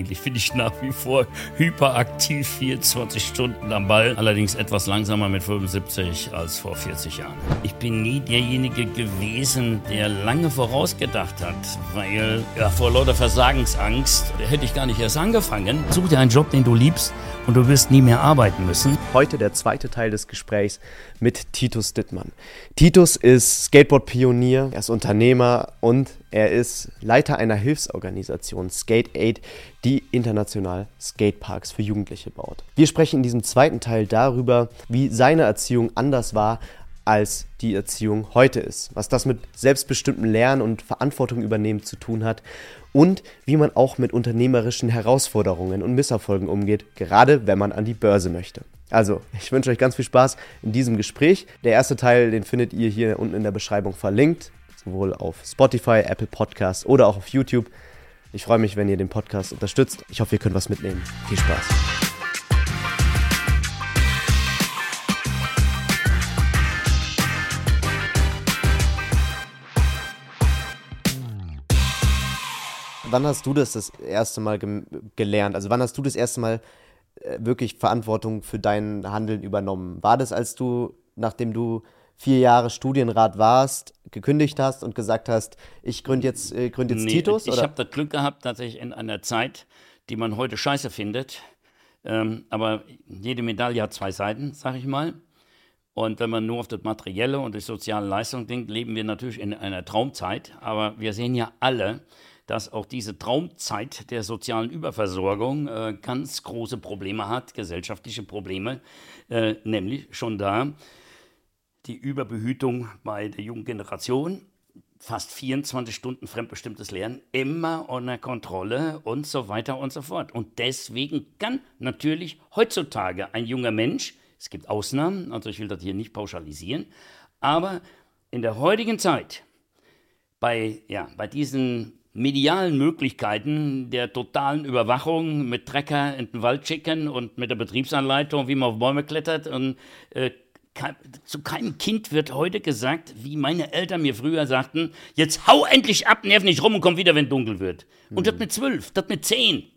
Eigentlich finde ich nach wie vor hyperaktiv 24 Stunden am Ball. Allerdings etwas langsamer mit 75 als vor 40 Jahren. Ich bin nie derjenige gewesen, der lange vorausgedacht hat, weil ja, vor lauter Versagensangst hätte ich gar nicht erst angefangen. Such dir einen Job, den du liebst und du wirst nie mehr arbeiten müssen. Heute der zweite Teil des Gesprächs mit Titus Dittmann. Titus ist Skateboard-Pionier, er ist Unternehmer und er ist Leiter einer Hilfsorganisation Skate Aid, die international Skateparks für Jugendliche baut. Wir sprechen in diesem zweiten Teil darüber, wie seine Erziehung anders war als die Erziehung heute ist, was das mit selbstbestimmtem Lernen und Verantwortung übernehmen zu tun hat und wie man auch mit unternehmerischen Herausforderungen und Misserfolgen umgeht, gerade wenn man an die Börse möchte. Also, ich wünsche euch ganz viel Spaß in diesem Gespräch. Der erste Teil, den findet ihr hier unten in der Beschreibung verlinkt, sowohl auf Spotify, Apple Podcasts oder auch auf YouTube. Ich freue mich, wenn ihr den Podcast unterstützt. Ich hoffe, ihr könnt was mitnehmen. Viel Spaß. Wann hast du das das erste Mal gelernt? Also wann hast du das erste Mal äh, wirklich Verantwortung für dein Handeln übernommen? War das, als du, nachdem du vier Jahre Studienrat warst, gekündigt hast und gesagt hast, ich gründe jetzt, äh, gründ jetzt nee, Titus? Ich habe das Glück gehabt, tatsächlich in einer Zeit, die man heute scheiße findet. Ähm, aber jede Medaille hat zwei Seiten, sag ich mal. Und wenn man nur auf das Materielle und die soziale Leistung denkt, leben wir natürlich in einer Traumzeit. Aber wir sehen ja alle, dass auch diese Traumzeit der sozialen Überversorgung äh, ganz große Probleme hat, gesellschaftliche Probleme, äh, nämlich schon da die Überbehütung bei der jungen Generation, fast 24 Stunden fremdbestimmtes Lernen, immer unter Kontrolle und so weiter und so fort. Und deswegen kann natürlich heutzutage ein junger Mensch, es gibt Ausnahmen, also ich will das hier nicht pauschalisieren, aber in der heutigen Zeit bei, ja, bei diesen medialen Möglichkeiten der totalen Überwachung mit Trecker in den Wald schicken und mit der Betriebsanleitung, wie man auf Bäume klettert. Und äh, zu keinem Kind wird heute gesagt, wie meine Eltern mir früher sagten, jetzt hau endlich ab, nerv nicht rum und komm wieder, wenn dunkel wird. Mhm. Und das mit zwölf, das mit zehn.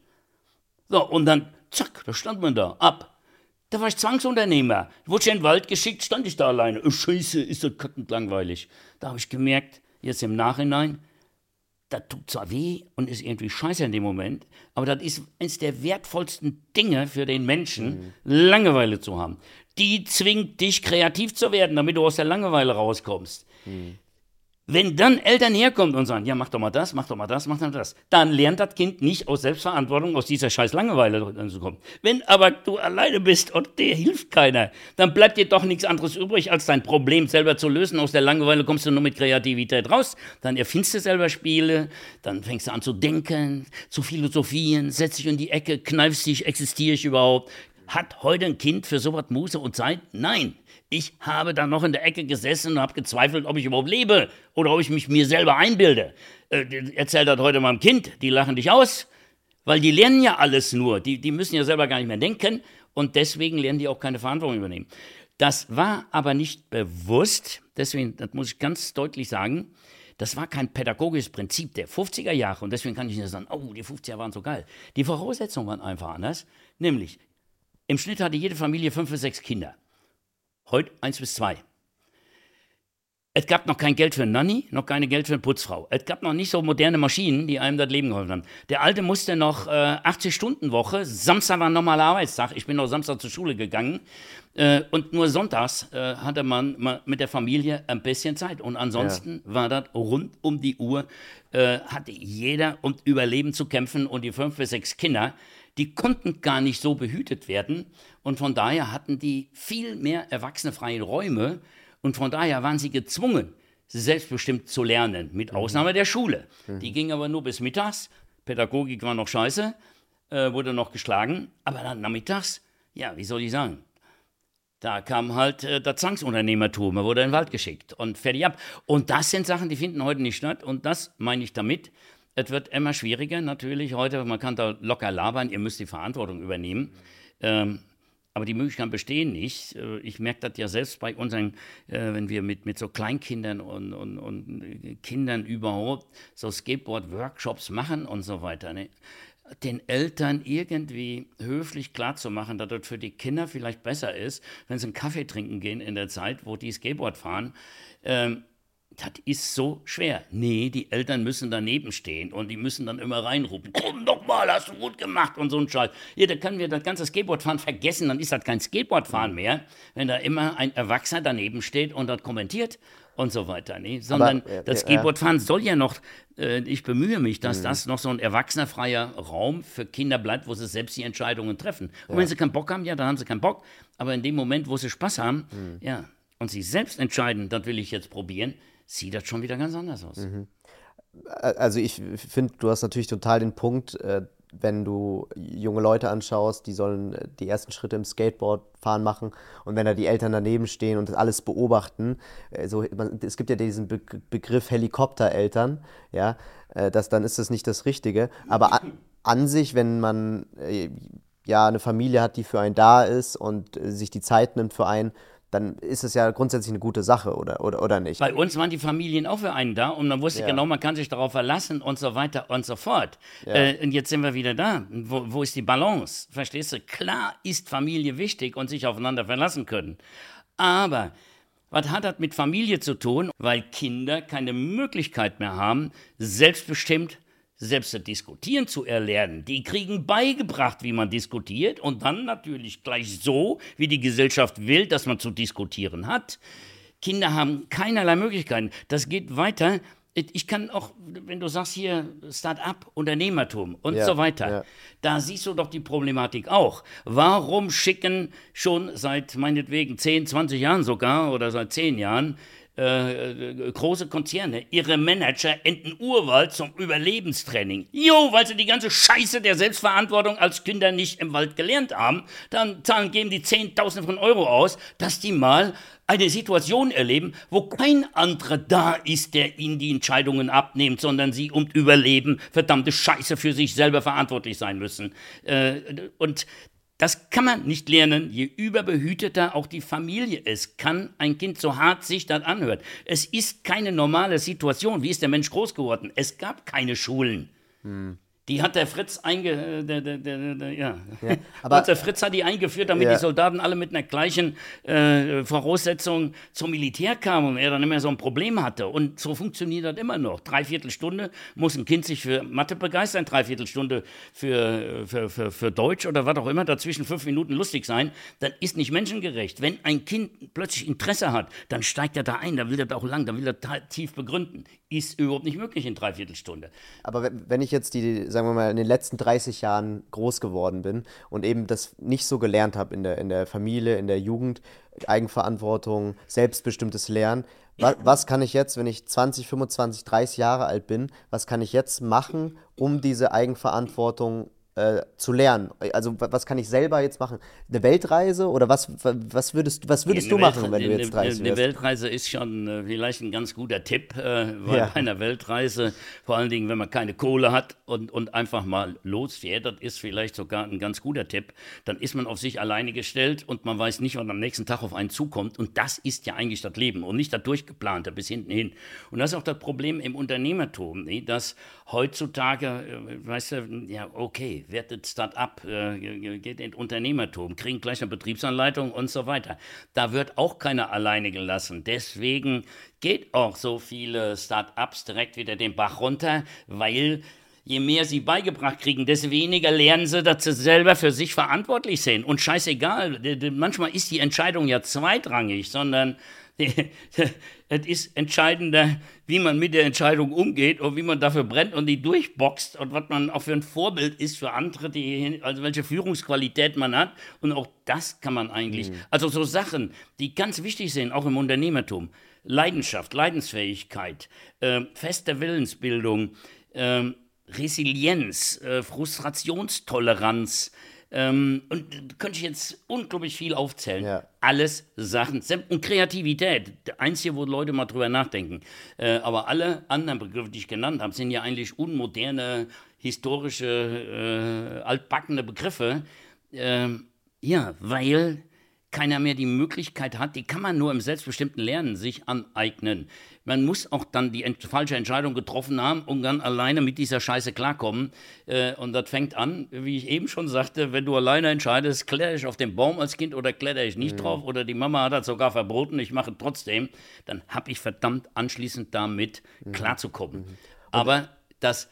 So, und dann, zack, da stand man da, ab. Da war ich Zwangsunternehmer. Wurde ich in den Wald geschickt, stand ich da alleine. Oh, Scheiße, ist das kackend langweilig. Da habe ich gemerkt, jetzt im Nachhinein, das tut zwar weh und ist irgendwie scheiße in dem Moment, aber das ist eines der wertvollsten Dinge für den Menschen, mhm. Langeweile zu haben. Die zwingt dich, kreativ zu werden, damit du aus der Langeweile rauskommst. Mhm. Wenn dann Eltern herkommen und sagen, ja, mach doch mal das, mach doch mal das, mach doch mal das, dann lernt das Kind nicht aus Selbstverantwortung aus dieser scheiß Langeweile zu kommen. Wenn aber du alleine bist und dir hilft keiner, dann bleibt dir doch nichts anderes übrig, als dein Problem selber zu lösen. Aus der Langeweile kommst du nur mit Kreativität raus. Dann erfindest du selber Spiele, dann fängst du an zu denken, zu philosophieren, setzt dich in die Ecke, kneifst dich, existiere ich überhaupt? Hat heute ein Kind für sowas Muße und Zeit? Nein. Ich habe da noch in der Ecke gesessen und habe gezweifelt, ob ich überhaupt lebe oder ob ich mich mir selber einbilde. Äh, erzähl das heute meinem Kind, die lachen dich aus, weil die lernen ja alles nur. Die, die müssen ja selber gar nicht mehr denken und deswegen lernen die auch keine Verantwortung übernehmen. Das war aber nicht bewusst, deswegen, das muss ich ganz deutlich sagen, das war kein pädagogisches Prinzip der 50er Jahre und deswegen kann ich nicht sagen, oh, die 50er waren so geil. Die Voraussetzungen waren einfach anders, nämlich im Schnitt hatte jede Familie fünf bis sechs Kinder. Heute eins bis zwei. Es gab noch kein Geld für einen Nanny, noch keine Geld für eine Putzfrau. Es gab noch nicht so moderne Maschinen, die einem das Leben geholfen haben. Der Alte musste noch äh, 80-Stunden-Woche, Samstag war ein normaler Arbeitstag, ich bin noch Samstag zur Schule gegangen äh, und nur sonntags äh, hatte man mit der Familie ein bisschen Zeit. Und ansonsten ja. war das rund um die Uhr, äh, hatte jeder um Überleben zu kämpfen und die fünf bis sechs Kinder, die konnten gar nicht so behütet werden und von daher hatten die viel mehr erwachsenefreie Räume und von daher waren sie gezwungen, selbstbestimmt zu lernen, mit mhm. Ausnahme der Schule. Mhm. Die ging aber nur bis mittags. Pädagogik war noch scheiße, äh, wurde noch geschlagen, aber dann nachmittags, ja, wie soll ich sagen, da kam halt äh, das Zwangsunternehmertum, er wurde in den Wald geschickt und fertig ab. Und das sind Sachen, die finden heute nicht statt und das meine ich damit, es wird immer schwieriger natürlich heute. Man kann da locker labern, ihr müsst die Verantwortung übernehmen. Ähm, aber die Möglichkeiten bestehen nicht. Äh, ich merke das ja selbst bei unseren, äh, wenn wir mit, mit so Kleinkindern und, und, und Kindern überhaupt so Skateboard-Workshops machen und so weiter. Ne? den Eltern irgendwie höflich klarzumachen, dass das für die Kinder vielleicht besser ist, wenn sie einen Kaffee trinken gehen in der Zeit, wo die Skateboard fahren. Ähm, das ist so schwer. Nee, die Eltern müssen daneben stehen und die müssen dann immer reinrufen, komm doch mal, hast du gut gemacht und so ein Scheiß. Ja, da können wir das ganze Skateboardfahren vergessen, dann ist das kein Skateboardfahren mehr, wenn da immer ein Erwachsener daneben steht und das kommentiert und so weiter. Nee, sondern Aber, äh, das Skateboardfahren äh, soll ja noch, äh, ich bemühe mich, dass mhm. das noch so ein erwachsenerfreier Raum für Kinder bleibt, wo sie selbst die Entscheidungen treffen. Und ja. wenn sie keinen Bock haben, ja, dann haben sie keinen Bock. Aber in dem Moment, wo sie Spaß haben, mhm. ja, und sie selbst entscheiden, das will ich jetzt probieren, sieht das schon wieder ganz anders aus. Mhm. Also ich finde, du hast natürlich total den Punkt, äh, wenn du junge Leute anschaust, die sollen äh, die ersten Schritte im Skateboardfahren machen und wenn da die Eltern daneben stehen und das alles beobachten, also es gibt ja diesen Be Begriff Helikoptereltern, ja, das, dann ist das nicht das Richtige. Aber an, an sich, wenn man ja eine Familie hat, die für einen da ist und sich die Zeit nimmt für einen, dann ist es ja grundsätzlich eine gute Sache, oder, oder, oder nicht? Bei uns waren die Familien auch für einen da und man wusste ja. genau, man kann sich darauf verlassen und so weiter und so fort. Ja. Äh, und jetzt sind wir wieder da. Wo, wo ist die Balance? Verstehst du? Klar ist Familie wichtig und sich aufeinander verlassen können. Aber was hat das mit Familie zu tun? Weil Kinder keine Möglichkeit mehr haben, selbstbestimmt selbst das Diskutieren zu erlernen. Die kriegen beigebracht, wie man diskutiert und dann natürlich gleich so, wie die Gesellschaft will, dass man zu diskutieren hat. Kinder haben keinerlei Möglichkeiten. Das geht weiter. Ich kann auch, wenn du sagst hier Start-up, Unternehmertum und ja, so weiter, ja. da siehst du doch die Problematik auch. Warum schicken schon seit meinetwegen 10, 20 Jahren sogar oder seit 10 Jahren äh, äh, große Konzerne ihre Manager in den Urwald zum Überlebenstraining. Jo, weil sie die ganze Scheiße der Selbstverantwortung als Kinder nicht im Wald gelernt haben. Dann zahlen, geben die Zehntausende von Euro aus, dass die mal eine Situation erleben, wo kein anderer da ist, der ihnen die Entscheidungen abnimmt, sondern sie um Überleben verdammte Scheiße für sich selber verantwortlich sein müssen. Äh, und das kann man nicht lernen, je überbehüteter auch die Familie ist. Kann ein Kind so hart sich das anhört. Es ist keine normale Situation. Wie ist der Mensch groß geworden? Es gab keine Schulen. Hm. Die hat der Fritz einge, der, der, der, ja. ja. aber und der Fritz hat die eingeführt, damit ja. die Soldaten alle mit einer gleichen äh, Voraussetzung zum Militär kamen und er dann immer so ein Problem hatte. Und so funktioniert das immer noch. Dreiviertel Stunde muss ein Kind sich für Mathe begeistern, dreiviertel Stunde für, für, für, für Deutsch oder was auch immer, dazwischen fünf Minuten lustig sein. Das ist nicht menschengerecht. Wenn ein Kind plötzlich Interesse hat, dann steigt er da ein, dann will er da auch lang, dann will er tief begründen. Ist überhaupt nicht möglich in dreiviertel Stunde. Aber wenn ich jetzt die sagen wir mal, in den letzten 30 Jahren groß geworden bin und eben das nicht so gelernt habe in der, in der Familie, in der Jugend, Eigenverantwortung, selbstbestimmtes Lernen. Was, was kann ich jetzt, wenn ich 20, 25, 30 Jahre alt bin, was kann ich jetzt machen, um diese Eigenverantwortung äh, zu lernen? Also was kann ich selber jetzt machen? Eine Weltreise oder was, was würdest, was würdest du machen, wenn du jetzt 30 Eine, eine Weltreise ist schon äh, vielleicht ein ganz guter Tipp, äh, weil ja. bei einer Weltreise, vor allen Dingen, wenn man keine Kohle hat und, und einfach mal losfährt, das ist vielleicht sogar ein ganz guter Tipp, dann ist man auf sich alleine gestellt und man weiß nicht, was am nächsten Tag auf einen zukommt und das ist ja eigentlich das Leben und nicht das durchgeplante bis hinten hin. Und das ist auch das Problem im Unternehmertum, nee, dass heutzutage, äh, weißt du, ja okay, wertet Start-up, äh, geht in Unternehmertum, kriegen gleich eine Betriebsanleitung und so weiter. Da wird auch keiner alleine gelassen. Deswegen geht auch so viele Start-ups direkt wieder den Bach runter, weil je mehr sie beigebracht kriegen, desto weniger lernen sie, dass sie selber für sich verantwortlich sind. Und scheißegal, manchmal ist die Entscheidung ja zweitrangig, sondern es ist entscheidender, wie man mit der Entscheidung umgeht und wie man dafür brennt und die durchboxt und was man auch für ein Vorbild ist für andere, die, also welche Führungsqualität man hat. Und auch das kann man eigentlich, mhm. also so Sachen, die ganz wichtig sind, auch im Unternehmertum. Leidenschaft, Leidensfähigkeit, äh, feste Willensbildung, äh, Resilienz, äh, Frustrationstoleranz, ähm, und könnte ich jetzt unglaublich viel aufzählen. Ja. Alles Sachen. Und Kreativität. Der einzige, wo Leute mal drüber nachdenken. Äh, aber alle anderen Begriffe, die ich genannt habe, sind ja eigentlich unmoderne, historische, äh, altbackene Begriffe. Äh, ja, weil keiner mehr die Möglichkeit hat, die kann man nur im selbstbestimmten Lernen sich aneignen. Man muss auch dann die ent falsche Entscheidung getroffen haben und dann alleine mit dieser Scheiße klarkommen. Äh, und das fängt an, wie ich eben schon sagte, wenn du alleine entscheidest, kletter ich auf den Baum als Kind oder kletter ich nicht mhm. drauf oder die Mama hat das sogar verboten, ich mache trotzdem, dann habe ich verdammt anschließend damit mhm. klarzukommen. Mhm. Aber das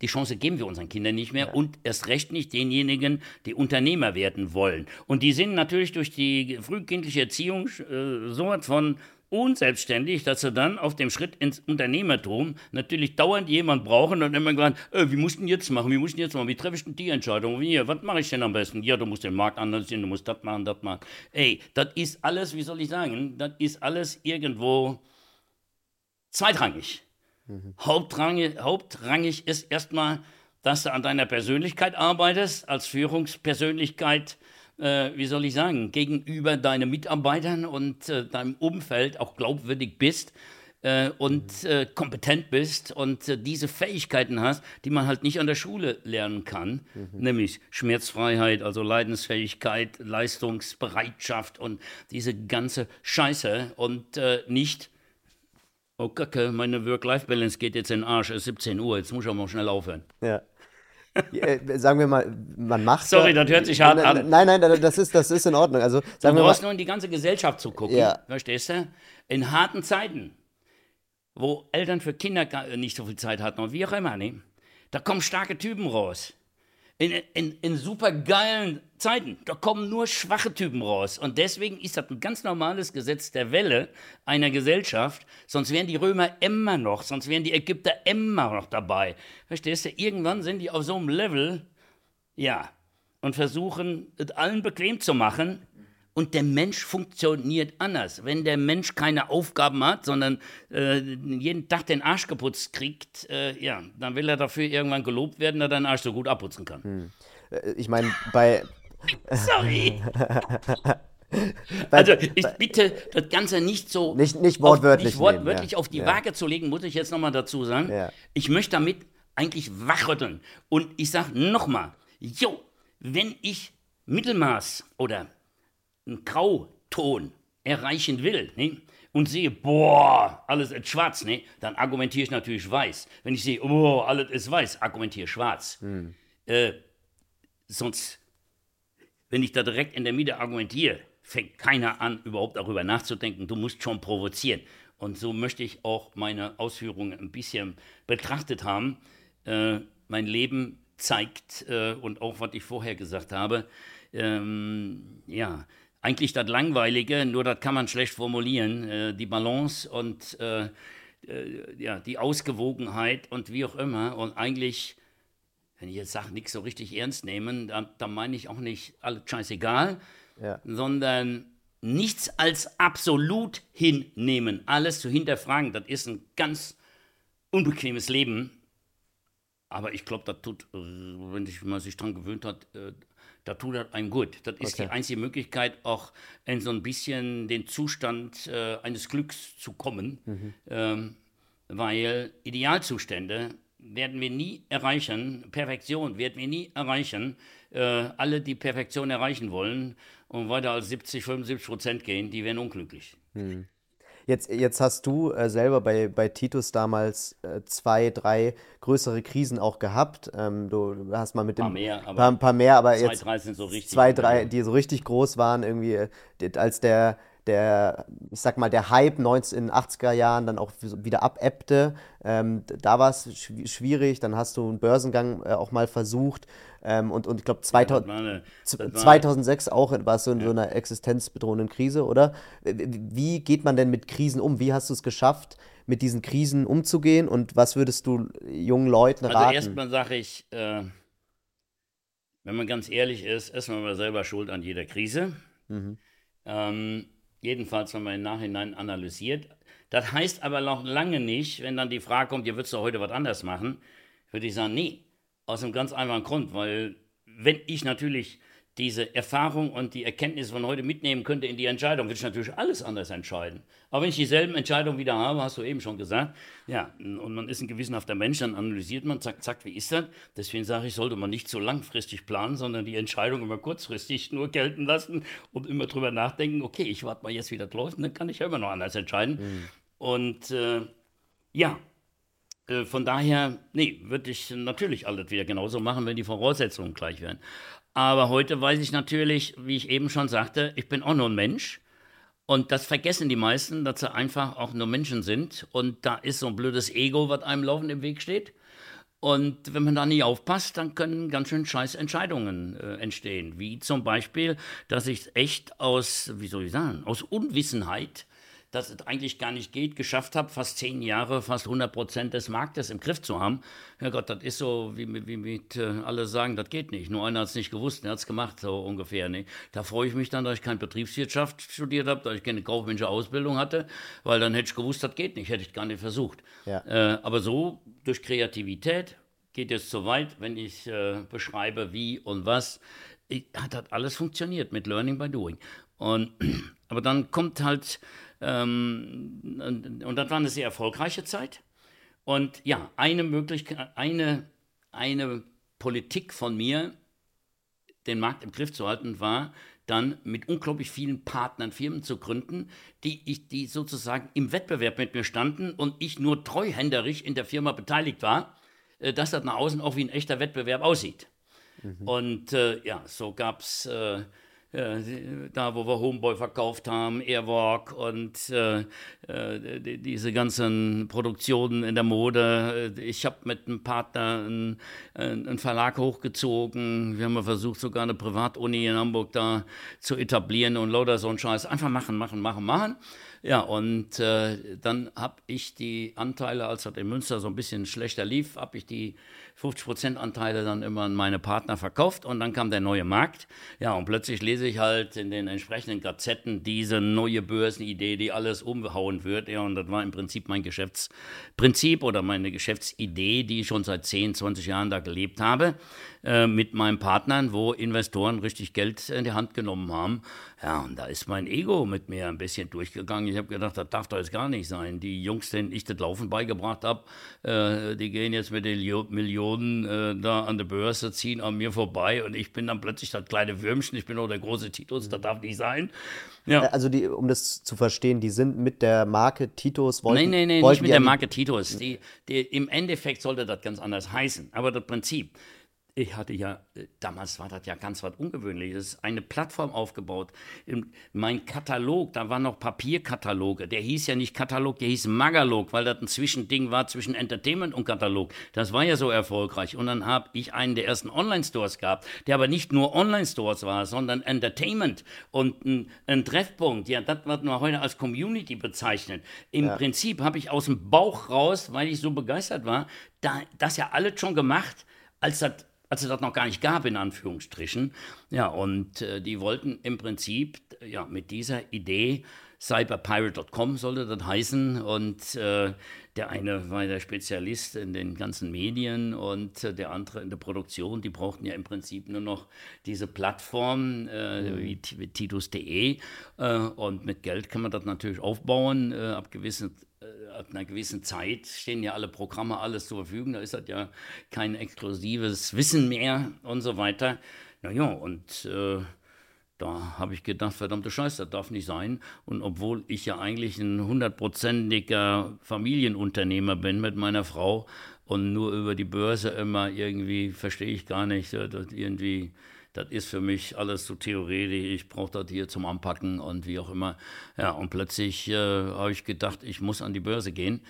die Chance geben wir unseren Kindern nicht mehr ja. und erst recht nicht denjenigen, die Unternehmer werden wollen. Und die sind natürlich durch die frühkindliche Erziehung äh, so von unselbstständig, dass sie dann auf dem Schritt ins Unternehmertum natürlich dauernd jemand brauchen und immer gesagt, äh, wie musst du denn jetzt machen, wie musst du jetzt machen, wie treffe ich denn die Entscheidung, wie, was mache ich denn am besten? Ja, du musst den Markt analysieren, du musst das machen, das machen. Ey, das ist alles, wie soll ich sagen, das ist alles irgendwo zweitrangig. Mhm. Hauptrangig, hauptrangig ist erstmal, dass du an deiner Persönlichkeit arbeitest, als Führungspersönlichkeit, äh, wie soll ich sagen, gegenüber deinen Mitarbeitern und äh, deinem Umfeld auch glaubwürdig bist äh, und mhm. äh, kompetent bist und äh, diese Fähigkeiten hast, die man halt nicht an der Schule lernen kann, mhm. nämlich Schmerzfreiheit, also Leidensfähigkeit, Leistungsbereitschaft und diese ganze Scheiße und äh, nicht Oh Kacke, meine Work-Life-Balance geht jetzt in den Arsch, es ist 17 Uhr, jetzt muss ich auch mal schnell aufhören. Ja. Äh, sagen wir mal, man macht. Sorry, das hört sich hart an. Nein, nein, das ist, das ist in Ordnung. Also, sagen du wir brauchst nur in die ganze Gesellschaft zu gucken, ja. verstehst du? In harten Zeiten, wo Eltern für Kinder nicht so viel Zeit hatten und wie auch immer, ne? da kommen starke Typen raus in, in, in super geilen Zeiten. Da kommen nur schwache Typen raus. Und deswegen ist das ein ganz normales Gesetz der Welle einer Gesellschaft. Sonst wären die Römer immer noch, sonst wären die Ägypter immer noch dabei. Verstehst du? Irgendwann sind die auf so einem Level, ja, und versuchen, es allen bequem zu machen. Und der Mensch funktioniert anders. Wenn der Mensch keine Aufgaben hat, sondern äh, jeden Tag den Arsch geputzt kriegt, äh, ja, dann will er dafür irgendwann gelobt werden, dass er den Arsch so gut abputzen kann. Hm. Äh, ich meine, bei. Sorry. also ich bitte das Ganze nicht so nicht, nicht wortwörtlich, auf, nicht wortwörtlich nehmen, ja. auf die ja. Waage zu legen, muss ich jetzt nochmal dazu sagen. Ja. Ich möchte damit eigentlich wachrütteln. Und ich sage nochmal, jo, wenn ich Mittelmaß oder einen Grauton erreichen will ne, und sehe, boah, alles ist schwarz, ne, dann argumentiere ich natürlich weiß. Wenn ich sehe, oh, alles ist weiß, argumentiere ich schwarz. Hm. Äh, sonst, wenn ich da direkt in der Mitte argumentiere, fängt keiner an, überhaupt darüber nachzudenken. Du musst schon provozieren. Und so möchte ich auch meine Ausführungen ein bisschen betrachtet haben. Äh, mein Leben zeigt, äh, und auch was ich vorher gesagt habe, ähm, ja, eigentlich das Langweilige, nur das kann man schlecht formulieren, äh, die Balance und äh, äh, ja, die Ausgewogenheit und wie auch immer. Und eigentlich, wenn ich jetzt sage, nichts so richtig ernst nehmen, dann, dann meine ich auch nicht alles scheißegal, ja. sondern nichts als absolut hinnehmen, alles zu hinterfragen. Das ist ein ganz unbequemes Leben. Aber ich glaube, das tut, äh, wenn man sich daran gewöhnt hat, äh, da tut das einem gut. Das ist okay. die einzige Möglichkeit, auch in so ein bisschen den Zustand äh, eines Glücks zu kommen, mhm. ähm, weil Idealzustände werden wir nie erreichen, Perfektion werden wir nie erreichen. Äh, alle, die Perfektion erreichen wollen und weiter als 70, 75 Prozent gehen, die werden unglücklich. Mhm. Jetzt, jetzt hast du äh, selber bei, bei Titus damals äh, zwei, drei größere Krisen auch gehabt. Ähm, du hast mal mit dem. Ein paar mehr, aber, paar, paar mehr, aber zwei, jetzt. Drei sind so richtig. Zwei, drei, die so richtig groß waren, irgendwie, äh, als der der, ich sag mal, der Hype 1980er Jahren dann auch wieder abebbte. Ähm, da war es schwierig, dann hast du einen Börsengang äh, auch mal versucht. Ähm, und, und ich glaube, 2006 auch warst du in ja. so einer existenzbedrohenden Krise, oder? Wie geht man denn mit Krisen um? Wie hast du es geschafft, mit diesen Krisen umzugehen? Und was würdest du jungen Leuten also raten? Also erstmal sage ich, äh, wenn man ganz ehrlich ist, ist man selber schuld an jeder Krise. Mhm. Ähm, Jedenfalls, wenn man im Nachhinein analysiert. Das heißt aber noch lange nicht, wenn dann die Frage kommt, ihr würdest doch heute was anders machen, würde ich sagen, nee, aus einem ganz einfachen Grund, weil wenn ich natürlich diese Erfahrung und die Erkenntnisse von heute mitnehmen könnte in die Entscheidung, würde ich natürlich alles anders entscheiden. Aber wenn ich dieselben Entscheidungen wieder habe, hast du eben schon gesagt, ja, und man ist ein gewissenhafter Mensch, dann analysiert man, zack, zack, wie ist das? Deswegen sage ich, sollte man nicht so langfristig planen, sondern die Entscheidung immer kurzfristig nur gelten lassen und immer drüber nachdenken, okay, ich warte mal jetzt, wie das läuft, und dann kann ich ja immer noch anders entscheiden. Mhm. Und äh, ja, äh, von daher, nee, würde ich natürlich alles wieder genauso machen, wenn die Voraussetzungen gleich wären. Aber heute weiß ich natürlich, wie ich eben schon sagte, ich bin auch nur ein Mensch. Und das vergessen die meisten, dass sie einfach auch nur Menschen sind. Und da ist so ein blödes Ego, was einem laufend im Weg steht. Und wenn man da nicht aufpasst, dann können ganz schön scheiß Entscheidungen äh, entstehen. Wie zum Beispiel, dass ich echt aus, wie soll ich sagen, aus Unwissenheit dass es eigentlich gar nicht geht, geschafft habe, fast zehn Jahre, fast 100 Prozent des Marktes im Griff zu haben. Ja Gott, das ist so, wie, wie mit äh, alle sagen, das geht nicht. Nur einer hat es nicht gewusst, der hat es gemacht, so ungefähr. Ne? Da freue ich mich dann, dass ich keine Betriebswirtschaft studiert habe, dass ich keine kaufmännische Ausbildung hatte, weil dann hätte ich gewusst, das geht nicht, hätte ich gar nicht versucht. Ja. Äh, aber so, durch Kreativität, geht es so weit, wenn ich äh, beschreibe, wie und was, ich, hat das alles funktioniert mit Learning by Doing. Und, aber dann kommt halt ähm, und, und das war eine sehr erfolgreiche Zeit. Und ja, eine Möglichkeit, eine, eine Politik von mir, den Markt im Griff zu halten, war dann mit unglaublich vielen Partnern Firmen zu gründen, die, ich, die sozusagen im Wettbewerb mit mir standen und ich nur treuhänderisch in der Firma beteiligt war, äh, dass das nach außen auch wie ein echter Wettbewerb aussieht. Mhm. Und äh, ja, so gab es äh, äh, da wo wir Homeboy verkauft haben, Airwalk und äh, äh, die, diese ganzen Produktionen in der Mode. Ich habe mit einem Partner einen, einen, Verlag hochgezogen. Wir haben versucht, sogar eine Privatuni in Hamburg da zu etablieren und lauter so ein Scheiß. Einfach machen, machen, machen, machen. Ja, und äh, dann habe ich die Anteile, als das in Münster so ein bisschen schlechter lief, habe ich die 50% Anteile dann immer an meine Partner verkauft und dann kam der neue Markt. Ja, und plötzlich lese ich halt in den entsprechenden Gazetten diese neue Börsenidee, die alles umhauen wird. Ja, und das war im Prinzip mein Geschäftsprinzip oder meine Geschäftsidee, die ich schon seit 10, 20 Jahren da gelebt habe, äh, mit meinen Partnern, wo Investoren richtig Geld in die Hand genommen haben. Ja, und da ist mein Ego mit mir ein bisschen durchgegangen. Ich habe gedacht, das darf doch jetzt gar nicht sein. Die Jungs, denen ich das Laufen beigebracht habe, äh, die gehen jetzt mit den Millionen äh, da an der Börse, ziehen an mir vorbei und ich bin dann plötzlich das kleine Würmchen. Ich bin auch der große Titus, das darf nicht sein. Ja. Äh, also, die, um das zu verstehen, die sind mit der Marke Titus. Wollten, nein, nein, nein, nicht mit der Marke Titus. Die, die, Im Endeffekt sollte das ganz anders heißen. Aber das Prinzip, ich hatte ja, äh, damals war das ja ganz was Ungewöhnliches, eine Plattform aufgebaut. Mein Katalog, da waren noch Papierkataloge, der hieß ja nicht Katalog, der hieß Magalog, weil das ein Zwischending war zwischen Entertainment und Katalog. Das war ja so erfolgreich. Und dann habe ich einen der ersten Online-Stores gehabt, der aber nicht nur Online-Stores war, sondern Entertainment und ein, ein Treffpunkt. Ja, das wird man heute als Community bezeichnet. Im ja. Prinzip habe ich aus dem Bauch raus, weil ich so begeistert war, da, das ja alles schon gemacht, als das als es das noch gar nicht gab, in Anführungsstrichen. Ja, und äh, die wollten im Prinzip ja, mit dieser Idee, cyberpirate.com sollte das heißen, und äh, der eine war der Spezialist in den ganzen Medien und äh, der andere in der Produktion. Die brauchten ja im Prinzip nur noch diese Plattform äh, mhm. wie, wie Titus.de äh, und mit Geld kann man das natürlich aufbauen, äh, ab gewissen ab einer gewissen Zeit stehen ja alle Programme, alles zur Verfügung. Da ist das ja kein exklusives Wissen mehr und so weiter. Naja, und äh, da habe ich gedacht, verdammte Scheiße, das darf nicht sein. Und obwohl ich ja eigentlich ein hundertprozentiger Familienunternehmer bin mit meiner Frau und nur über die Börse immer irgendwie, verstehe ich gar nicht, dass irgendwie das ist für mich alles so theoretisch, ich brauche das hier zum Anpacken und wie auch immer. Ja, und plötzlich äh, habe ich gedacht, ich muss an die Börse gehen.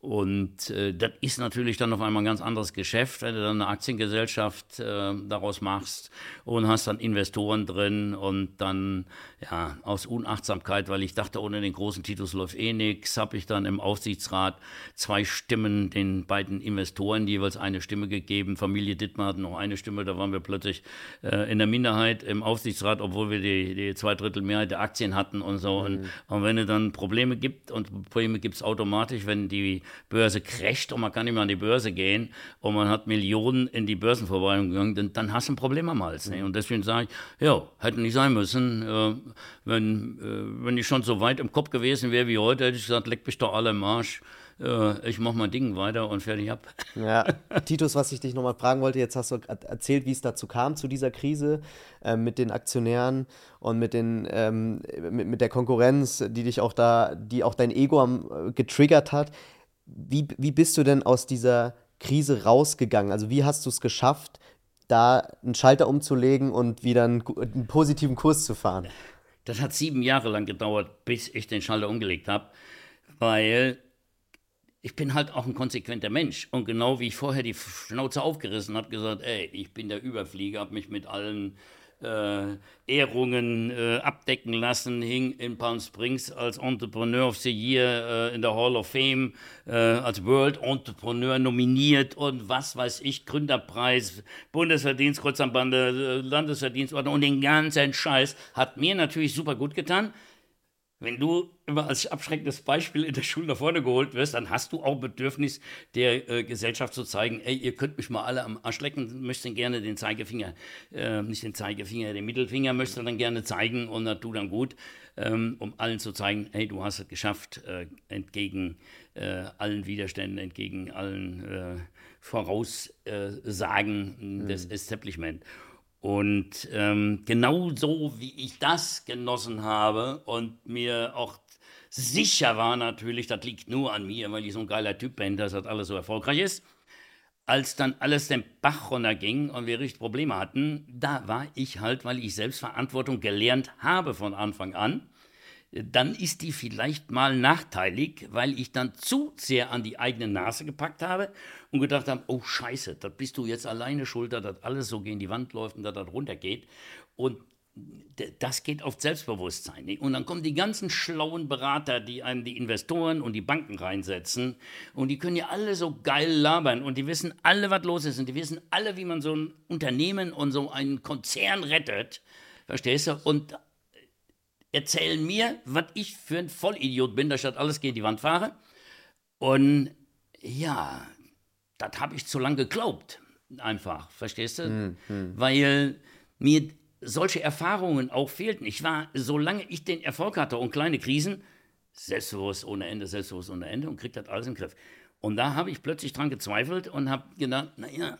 Und äh, das ist natürlich dann auf einmal ein ganz anderes Geschäft, wenn du dann eine Aktiengesellschaft äh, daraus machst und hast dann Investoren drin und dann, ja, aus Unachtsamkeit, weil ich dachte, ohne den großen Titus läuft eh nichts, habe ich dann im Aufsichtsrat zwei Stimmen den beiden Investoren jeweils eine Stimme gegeben. Familie Dittmar hat noch eine Stimme, da waren wir plötzlich äh, in der Minderheit im Aufsichtsrat, obwohl wir die, die zwei Drittel Mehrheit der Aktien hatten und so. Mhm. Und, und wenn es dann Probleme gibt, und Probleme gibt es automatisch, wenn die Börse crasht und man kann nicht mehr an die Börse gehen und man hat Millionen in die Börsenverwaltung gegangen, dann, dann hast du ein Problem am Hals. Ne? Und deswegen sage ich, ja, hätte nicht sein müssen. Äh, wenn, äh, wenn ich schon so weit im Kopf gewesen wäre wie heute, hätte ich gesagt, leck mich doch alle im Arsch äh, ich mache mein Ding weiter und fertig ab. Ja, Titus, was ich dich nochmal fragen wollte, jetzt hast du erzählt, wie es dazu kam, zu dieser Krise äh, mit den Aktionären und mit, den, ähm, mit, mit, der Konkurrenz, die dich auch da, die auch dein Ego am, äh, getriggert hat. Wie, wie bist du denn aus dieser Krise rausgegangen? Also wie hast du es geschafft, da einen Schalter umzulegen und wieder einen, einen positiven Kurs zu fahren? Das hat sieben Jahre lang gedauert, bis ich den Schalter umgelegt habe, weil ich bin halt auch ein konsequenter Mensch. Und genau wie ich vorher die Schnauze aufgerissen habe, gesagt, ey, ich bin der Überflieger, habe mich mit allen äh, Ehrungen äh, abdecken lassen, hing in Palm Springs als Entrepreneur of the Year äh, in der Hall of Fame, äh, als World Entrepreneur nominiert und was weiß ich, Gründerpreis, Bundesverdienstkreuz am Bande, äh, Landesverdienstordnung und den ganzen Scheiß hat mir natürlich super gut getan. Wenn du immer als abschreckendes Beispiel in der Schule nach vorne geholt wirst, dann hast du auch Bedürfnis der äh, Gesellschaft zu zeigen, ey, ihr könnt mich mal alle am Arsch lecken, möchtest gerne den Zeigefinger, äh, nicht den Zeigefinger, den Mittelfinger möchtest du dann gerne zeigen und das tut dann gut, ähm, um allen zu zeigen, hey, du hast es geschafft, äh, entgegen äh, allen Widerständen, entgegen allen äh, Voraussagen mhm. des Establishment. Und ähm, genau so wie ich das genossen habe und mir auch sicher war natürlich, das liegt nur an mir, weil ich so ein geiler Typ bin, dass das alles so erfolgreich ist. Als dann alles den Bach runterging und wir richtig Probleme hatten, da war ich halt, weil ich Selbstverantwortung gelernt habe von Anfang an, dann ist die vielleicht mal nachteilig, weil ich dann zu sehr an die eigene Nase gepackt habe und gedacht habe, oh scheiße, da bist du jetzt alleine schuld, dass alles so gegen die Wand läuft und dass das runtergeht. Und das geht auf Selbstbewusstsein. Und dann kommen die ganzen schlauen Berater, die einem die Investoren und die Banken reinsetzen. Und die können ja alle so geil labern. Und die wissen alle, was los ist. Und die wissen alle, wie man so ein Unternehmen und so einen Konzern rettet. Verstehst du? Und erzählen mir, was ich für ein Vollidiot bin, dass ich das alles gegen die Wand fahre. Und ja, das habe ich zu lange geglaubt. Einfach, verstehst du? Mm, mm. Weil mir solche Erfahrungen auch fehlten. Ich war, solange ich den Erfolg hatte und kleine Krisen, selbstbewusst ohne Ende, selbstbewusst ohne Ende und krieg das alles im Griff. Und da habe ich plötzlich dran gezweifelt und habe gedacht, naja,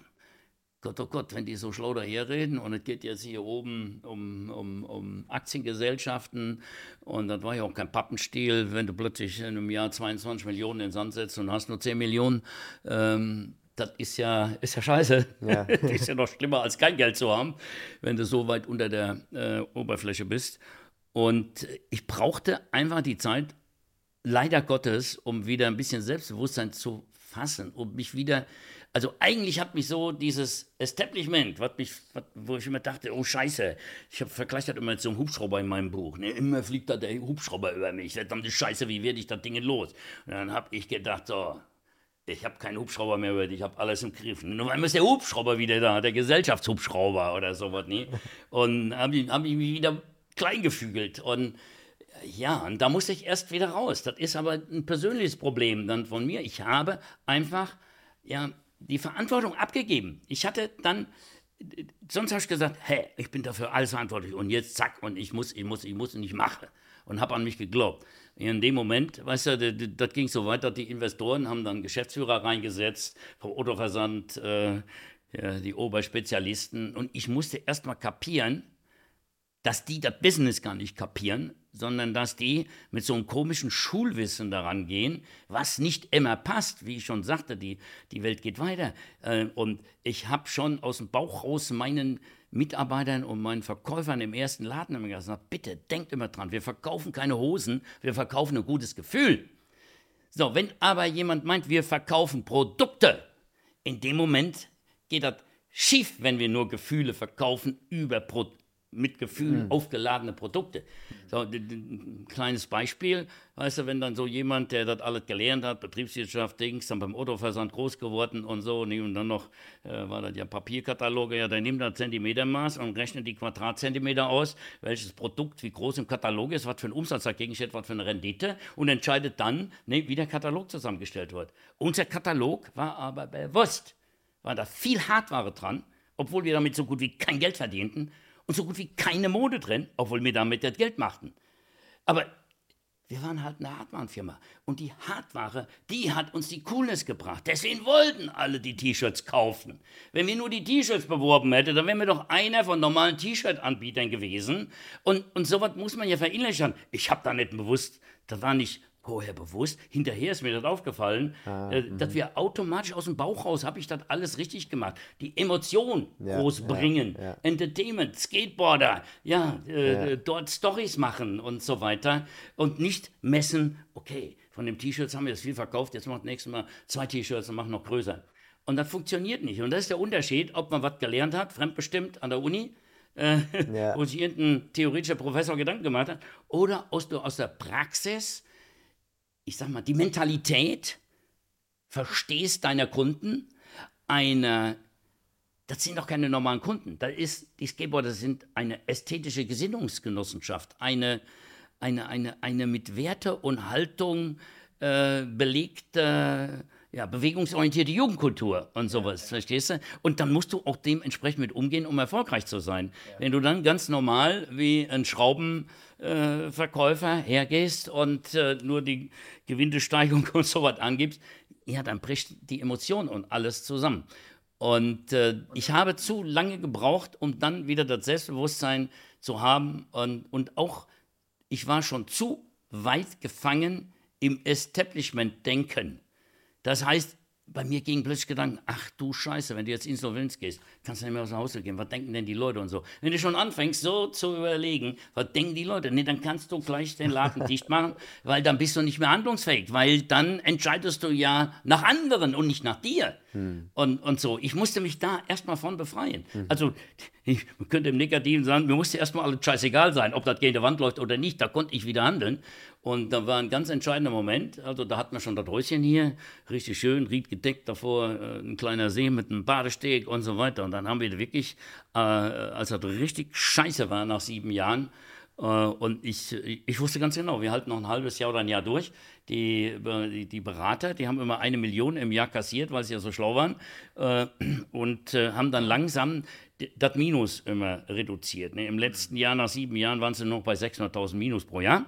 Gott, oh Gott, wenn die so schlau daherreden und es geht jetzt hier oben um, um, um Aktiengesellschaften und das war ja auch kein Pappenstiel, wenn du plötzlich in einem Jahr 22 Millionen in den Sand setzt und hast nur 10 Millionen, ähm, das ist ja, ist ja scheiße. Ja. das ist ja noch schlimmer, als kein Geld zu haben, wenn du so weit unter der äh, Oberfläche bist. Und ich brauchte einfach die Zeit, leider Gottes, um wieder ein bisschen Selbstbewusstsein zu fassen, um mich wieder also eigentlich hat mich so dieses Establishment, was mich, was, wo ich immer dachte, oh Scheiße, ich habe vergleicht das immer mit so einem Hubschrauber in meinem Buch. Ne? Immer fliegt da der Hubschrauber über mich. Verdammte Scheiße, wie werde ich das Ding los? Und dann habe ich gedacht, so, ich habe keinen Hubschrauber mehr über dich, ich habe alles im Griff. Nur einmal ist der Hubschrauber wieder da, der Gesellschaftshubschrauber oder sowas, ne? Und habe ich, hab ich mich wieder klein gefügelt und ja, und da musste ich erst wieder raus. Das ist aber ein persönliches Problem dann von mir. Ich habe einfach, ja, die Verantwortung abgegeben. Ich hatte dann, sonst habe ich gesagt, hä, ich bin dafür alles verantwortlich und jetzt zack und ich muss, ich muss, ich muss und ich mache und habe an mich geglaubt. In dem Moment, weißt du, das ging so weiter, die Investoren haben dann Geschäftsführer reingesetzt, vom Autoversand, äh, ja, die Oberspezialisten und ich musste erst mal kapieren, dass die das Business gar nicht kapieren, sondern dass die mit so einem komischen Schulwissen daran gehen, was nicht immer passt. Wie ich schon sagte, die, die Welt geht weiter. Äh, und ich habe schon aus dem Bauch raus meinen Mitarbeitern und meinen Verkäufern im ersten Laden immer gesagt, bitte denkt immer dran, wir verkaufen keine Hosen, wir verkaufen ein gutes Gefühl. So, wenn aber jemand meint, wir verkaufen Produkte, in dem Moment geht das schief, wenn wir nur Gefühle verkaufen über Produkte mit Gefühl mhm. aufgeladene Produkte. So, ein kleines Beispiel, weißt du, wenn dann so jemand, der das alles gelernt hat, Betriebswirtschaft, Dings, dann beim Autoversand groß geworden und so, und dann noch, äh, war das ja Papierkataloge, ja, der nimmt das Zentimetermaß und rechnet die Quadratzentimeter aus, welches Produkt wie groß im Katalog ist, was für ein Umsatz dagegen steht, was für eine Rendite und entscheidet dann, ne, wie der Katalog zusammengestellt wird. Unser Katalog war aber bewusst, war da viel Hardware dran, obwohl wir damit so gut wie kein Geld verdienten und so gut wie keine Mode drin, obwohl wir damit das Geld machten. Aber wir waren halt eine Hardwarenfirma. Und die Hardware, die hat uns die Coolness gebracht. Deswegen wollten alle die T-Shirts kaufen. Wenn wir nur die T-Shirts beworben hätten, dann wären wir doch einer von normalen T-Shirt-Anbietern gewesen. Und, und sowas muss man ja verinnerlichen. Ich habe da nicht bewusst, das war nicht vorher bewusst. Hinterher ist mir das aufgefallen, ah, äh, dass wir automatisch aus dem Bauch raus, habe ich das alles richtig gemacht. Die Emotion ja, groß bringen, ja, ja. Entertainment, Skateboarder, ja, äh, dort Stories machen und so weiter und nicht messen, okay, von dem T-Shirts haben wir jetzt viel verkauft, jetzt macht nächstes Mal zwei T-Shirts und machen noch größer. Und das funktioniert nicht. Und das ist der Unterschied, ob man was gelernt hat, fremdbestimmt an der Uni, äh, wo sich irgendein theoretischer Professor Gedanken gemacht hat, oder aus, aus der Praxis, ich sag mal, die Mentalität verstehst deiner Kunden, eine, das sind doch keine normalen Kunden. Da ist, die Skateboarder sind eine ästhetische Gesinnungsgenossenschaft, eine, eine, eine, eine mit Werte und Haltung äh, belegte ja, bewegungsorientierte Jugendkultur und sowas, ja, verstehst du? Und dann musst du auch dementsprechend mit umgehen, um erfolgreich zu sein. Wenn du dann ganz normal wie ein Schraubenverkäufer äh, hergehst und äh, nur die Gewindesteigerung und sowas angibst, ja, dann bricht die Emotion und alles zusammen. Und äh, ich habe zu lange gebraucht, um dann wieder das Selbstbewusstsein zu haben und, und auch, ich war schon zu weit gefangen im Establishment-Denken. Das heißt, bei mir gingen plötzlich Gedanken, ach du Scheiße, wenn du jetzt Insolvenz gehst, kannst du nicht mehr aus dem Haus gehen, was denken denn die Leute und so. Wenn du schon anfängst, so zu überlegen, was denken die Leute, nee, dann kannst du gleich den Laden dicht machen, weil dann bist du nicht mehr handlungsfähig, weil dann entscheidest du ja nach anderen und nicht nach dir. Hm. Und, und so. Ich musste mich da erstmal von befreien. Hm. Also, ich könnte im Negativen sagen, mir musste erstmal alles scheißegal sein, ob das gegen die Wand läuft oder nicht, da konnte ich wieder handeln. Und da war ein ganz entscheidender Moment. Also da hatten wir schon das Häuschen hier, richtig schön, riedgedeckt, davor äh, ein kleiner See mit einem Badesteg und so weiter. Und dann haben wir wirklich, äh, als das richtig scheiße war nach sieben Jahren, und ich, ich wusste ganz genau, wir halten noch ein halbes Jahr oder ein Jahr durch. Die, die, Berater, die haben immer eine Million im Jahr kassiert, weil sie ja so schlau waren. Äh, und äh, haben dann langsam das Minus immer reduziert. Ne? Im letzten Jahr, nach sieben Jahren, waren sie noch bei 600.000 Minus pro Jahr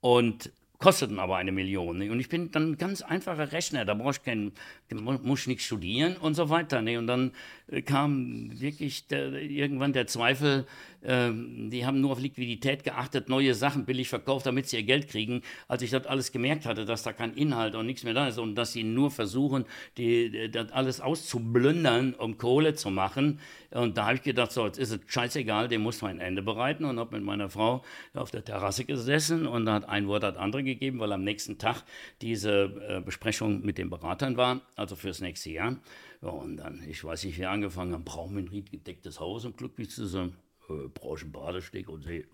und kosteten aber eine Million. Ne? Und ich bin dann ein ganz einfacher Rechner, da brauche ich keinen, muss ich nichts studieren und so weiter. Ne? Und dann äh, kam wirklich der, irgendwann der Zweifel, ähm, die haben nur auf Liquidität geachtet, neue Sachen billig verkauft, damit sie ihr Geld kriegen. Als ich das alles gemerkt hatte, dass da kein Inhalt und nichts mehr da ist und dass sie nur versuchen, die, das alles auszublündern, um Kohle zu machen. Und da habe ich gedacht, so, jetzt ist es scheißegal, dem muss man ein Ende bereiten und habe mit meiner Frau auf der Terrasse gesessen und da hat ein Wort das andere gegeben, weil am nächsten Tag diese äh, Besprechung mit den Beratern war, also fürs nächste Jahr. Ja, und dann, ich weiß nicht, wie angefangen haben, brauchen wir ein gedecktes Haus, um glücklich zu sein äh, brauche ich einen Badesteg und sehe,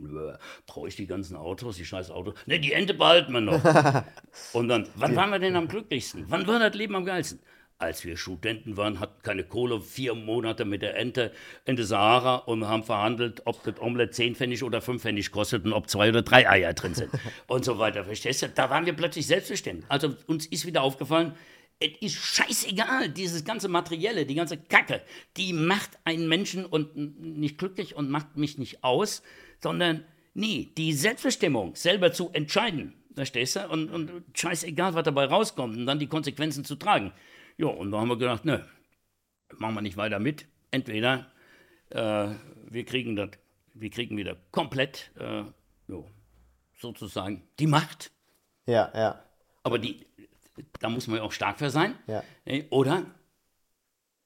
brauche ich die ganzen Autos, die scheiß Autos. Ne, die Ente behalten wir noch. und dann, wann waren wir denn am glücklichsten? Wann war das Leben am geilsten? Als wir Studenten waren, hatten keine Kohle, vier Monate mit der Ente in der Sahara und haben verhandelt, ob das Omelett 10 Pfennig oder 5 Pfennig kostet und ob zwei oder drei Eier drin sind und so weiter. Verstehst du? Da waren wir plötzlich selbstbestimmt. Also uns ist wieder aufgefallen, es ist scheißegal, dieses ganze Materielle, die ganze Kacke, die macht einen Menschen und nicht glücklich und macht mich nicht aus, sondern nee, die Selbstbestimmung, selber zu entscheiden, verstehst du? Und, und scheißegal, was dabei rauskommt und dann die Konsequenzen zu tragen. Ja, und da haben wir gedacht, ne, machen wir nicht weiter mit. Entweder äh, wir kriegen das, wir kriegen wieder komplett, äh, jo, sozusagen die Macht. Ja, ja. Aber die, da muss man ja auch stark für sein. Ja. Oder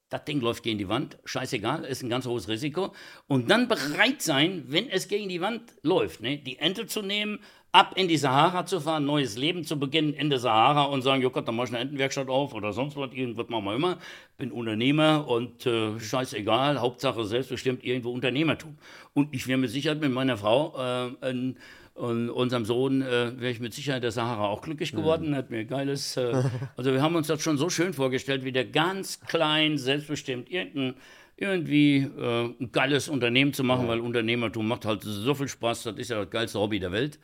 das Ding läuft gegen die Wand, scheißegal, ist ein ganz hohes Risiko. Und dann bereit sein, wenn es gegen die Wand läuft, ne, die Ente zu nehmen, ab in die Sahara zu fahren, neues Leben zu beginnen in der Sahara und sagen, ja Gott, dann mach ich eine Entenwerkstatt auf oder sonst was, irgendwas machen wir immer. Bin Unternehmer und äh, scheißegal, Hauptsache selbstbestimmt irgendwo Unternehmertum. Und ich wäre mit Sicherheit mit meiner Frau äh, in, und unserem Sohn äh, wäre ich mit Sicherheit der Sahara auch glücklich geworden. Mhm. Hat mir geiles. Äh, also wir haben uns das schon so schön vorgestellt, wie der ganz klein, selbstbestimmt irgendein irgendwie äh, ein geiles Unternehmen zu machen, ja. weil Unternehmertum macht halt so viel Spaß. Das ist ja das geilste Hobby der Welt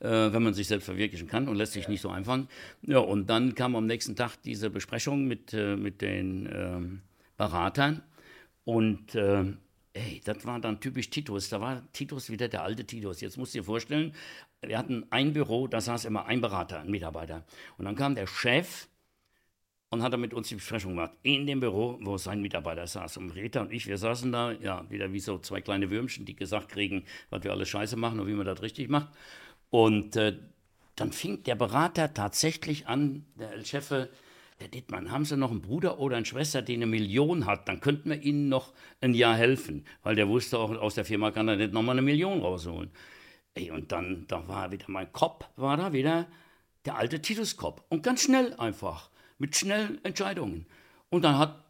äh, wenn man sich selbst verwirklichen kann und lässt sich ja. nicht so einfangen. Ja, und dann kam am nächsten Tag diese Besprechung mit, äh, mit den ähm, Beratern und äh, ey, das war dann typisch Titus. Da war Titus wieder der alte Titus. Jetzt musst du dir vorstellen, wir hatten ein Büro, da saß immer ein Berater, ein Mitarbeiter. Und dann kam der Chef und hat er mit uns die Besprechung gemacht. In dem Büro, wo sein Mitarbeiter saß. Und Rita und ich, wir saßen da, ja, wieder wie so zwei kleine Würmchen, die gesagt kriegen, was wir alles scheiße machen und wie man das richtig macht. Und äh, dann fing der Berater tatsächlich an, der Chef, Herr Dittmann, haben Sie noch einen Bruder oder eine Schwester, die eine Million hat? Dann könnten wir Ihnen noch ein Jahr helfen. Weil der wusste auch, aus der Firma kann er nicht nochmal eine Million rausholen. Ey, und dann, da war wieder mein Kopf, war da wieder der alte Titus-Kopf. Und ganz schnell einfach, mit schnellen Entscheidungen. Und dann hat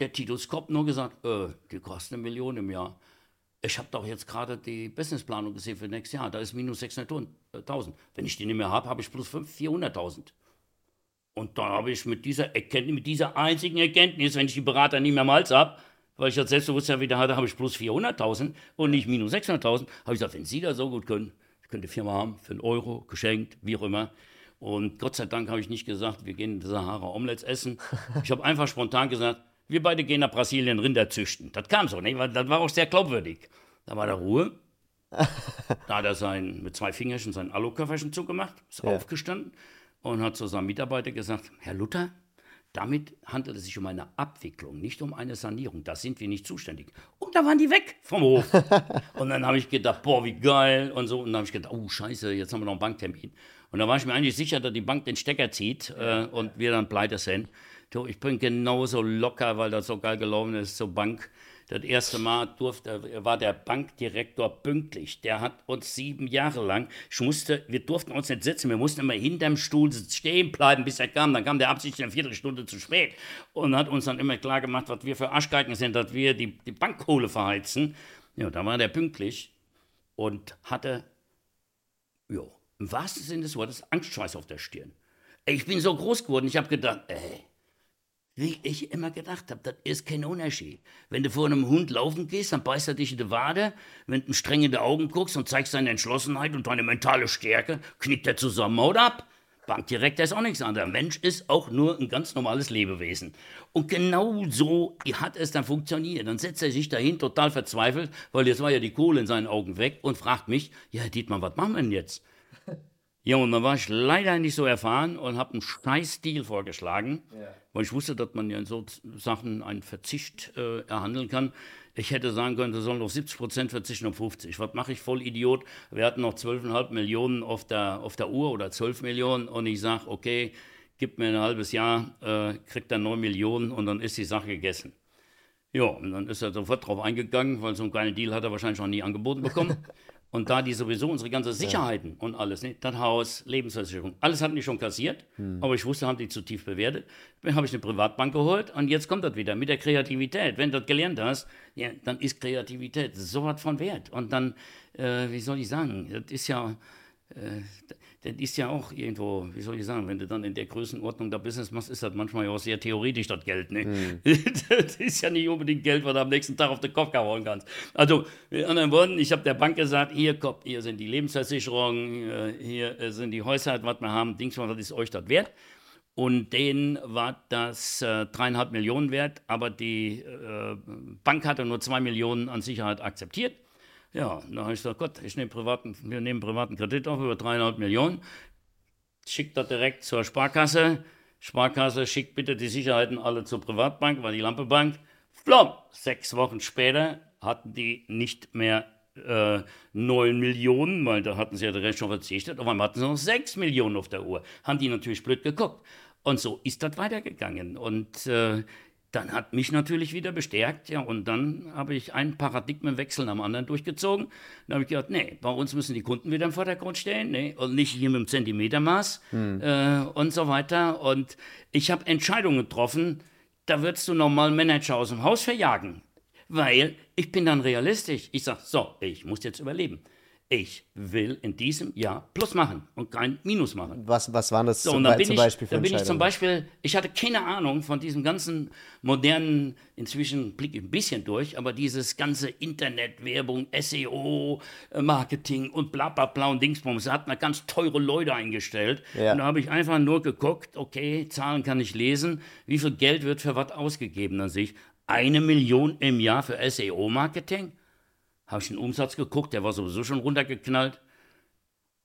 der Titus-Kopf nur gesagt, äh, die kosten eine Million im Jahr. Ich habe doch jetzt gerade die Businessplanung gesehen für nächstes Jahr. Da ist minus 600.000. Wenn ich die nicht mehr habe, habe ich plus 400.000. Und dann habe ich mit dieser Erkenntnis, mit dieser einzigen Erkenntnis, wenn ich die Berater nicht mehr am Hals habe, weil ich das Selbstbewusstsein wieder hatte, habe ich plus 400.000 und nicht minus 600.000, habe ich gesagt, wenn Sie das so gut können, ich könnte die Firma haben, für einen Euro, geschenkt, wie auch immer. Und Gott sei Dank habe ich nicht gesagt, wir gehen in die Sahara Omelettes essen. Ich habe einfach spontan gesagt, wir beide gehen nach Brasilien Rinder züchten. Das kam so, ne? das war auch sehr glaubwürdig. Da war der Ruhe. da hat er sein, mit zwei Fingerchen sein Aluköfferchen zugemacht, ist ja. aufgestanden und hat zu seinem Mitarbeiter gesagt, Herr Luther, damit handelt es sich um eine Abwicklung, nicht um eine Sanierung. Da sind wir nicht zuständig. Und da waren die weg vom Hof. und dann habe ich gedacht, boah, wie geil und so. Und dann habe ich gedacht, oh scheiße, jetzt haben wir noch einen Banktermin. Und da war ich mir eigentlich sicher, dass die Bank den Stecker zieht äh, und wir dann pleite sind. Du, ich bin genauso locker, weil das so geil gelaufen ist zur Bank. Das erste Mal durfte, war der Bankdirektor pünktlich. Der hat uns sieben Jahre lang, ich musste, wir durften uns nicht sitzen, wir mussten immer hinterm Stuhl stehen bleiben, bis er kam. Dann kam der absichtlich eine Viertelstunde zu spät und hat uns dann immer klar gemacht, was wir für Arschgeigen sind, dass wir die, die Bankkohle verheizen. Ja, da war der pünktlich und hatte, ja, im wahrsten Sinne des Wortes, Angstschweiß auf der Stirn. Ich bin so groß geworden, ich habe gedacht, ey, wie ich immer gedacht habe, das ist kein Unterschied. Wenn du vor einem Hund laufen gehst, dann beißt er dich in die Wade. Wenn du streng in die Augen guckst und zeigst deine Entschlossenheit und deine mentale Stärke, knickt er zusammen oder ab. Bankdirektor ist auch nichts anderes. Mensch ist auch nur ein ganz normales Lebewesen. Und genau so hat es dann funktioniert. Dann setzt er sich dahin, total verzweifelt, weil jetzt war ja die Kohle in seinen Augen weg und fragt mich, ja, Dietmar, was machen wir denn jetzt? Ja, und dann war ich leider nicht so erfahren und habe einen scheiß Deal vorgeschlagen, ja. weil ich wusste, dass man ja in so Sachen einen Verzicht äh, erhandeln kann. Ich hätte sagen können, sie sollen auf 70 Prozent verzichten auf 50. Was mache ich, voll Idiot? Wir hatten noch 12,5 Millionen auf der, auf der Uhr oder 12 Millionen und ich sage, okay, gib mir ein halbes Jahr, äh, kriegt dann 9 Millionen und dann ist die Sache gegessen. Ja, und dann ist er sofort drauf eingegangen, weil so einen geilen Deal hat er wahrscheinlich noch nie angeboten bekommen. Und da die sowieso unsere ganzen Sicherheiten ja. und alles, ne, das Haus, Lebensversicherung, alles hatten die schon kassiert, hm. aber ich wusste, haben die zu tief bewertet. Dann habe ich eine Privatbank geholt und jetzt kommt das wieder mit der Kreativität. Wenn du das gelernt hast, ja, dann ist Kreativität so was von Wert. Und dann, äh, wie soll ich sagen, das ist ja, äh, das ist ja auch irgendwo, wie soll ich sagen, wenn du dann in der Größenordnung da Business machst, ist das manchmal ja auch sehr theoretisch, das Geld. Ne? Mhm. Das ist ja nicht unbedingt Geld, was du am nächsten Tag auf den Kopf gehauen kannst. Also, mit anderen Worten, ich habe der Bank gesagt, hier, kommt, hier sind die Lebensversicherungen, äh, hier äh, sind die Häuser, was wir haben, Dings, was ist euch das wert? Und denen war das äh, dreieinhalb Millionen wert, aber die äh, Bank hatte nur zwei Millionen an Sicherheit akzeptiert. Ja, dann habe ich gesagt, Gott, ich nehme privaten, wir nehmen privaten Kredit auf über dreieinhalb Millionen, schickt das direkt zur Sparkasse. Sparkasse schickt bitte die Sicherheiten alle zur Privatbank, war die Lampebank. Flom! Sechs Wochen später hatten die nicht mehr äh, 9 Millionen, weil da hatten sie ja direkt schon verzichtet, aber einmal hatten sie noch 6 Millionen auf der Uhr. Haben die natürlich blöd geguckt. Und so ist das weitergegangen. Und äh, dann hat mich natürlich wieder bestärkt, ja, und dann habe ich einen Paradigmenwechsel am anderen durchgezogen. Dann habe ich gedacht, nee, bei uns müssen die Kunden wieder im Vordergrund stehen, nee, und nicht hier mit dem Zentimetermaß hm. äh, und so weiter. Und ich habe Entscheidungen getroffen, da würdest du normal Manager aus dem Haus verjagen, weil ich bin dann realistisch. Ich sage, so, ich muss jetzt überleben ich will in diesem Jahr Plus machen und kein Minus machen. Was, was waren das so, zum, Beispiel für Da bin ich zum Beispiel, ich hatte keine Ahnung von diesem ganzen modernen, inzwischen blicke ich ein bisschen durch, aber dieses ganze Internetwerbung, SEO, äh, Marketing und bla bla bla und Dingsbums, da hat man ganz teure Leute eingestellt. Ja. Und da habe ich einfach nur geguckt, okay, Zahlen kann ich lesen, wie viel Geld wird für was ausgegeben an sich? Eine Million im Jahr für SEO-Marketing? Habe ich den Umsatz geguckt, der war sowieso schon runtergeknallt.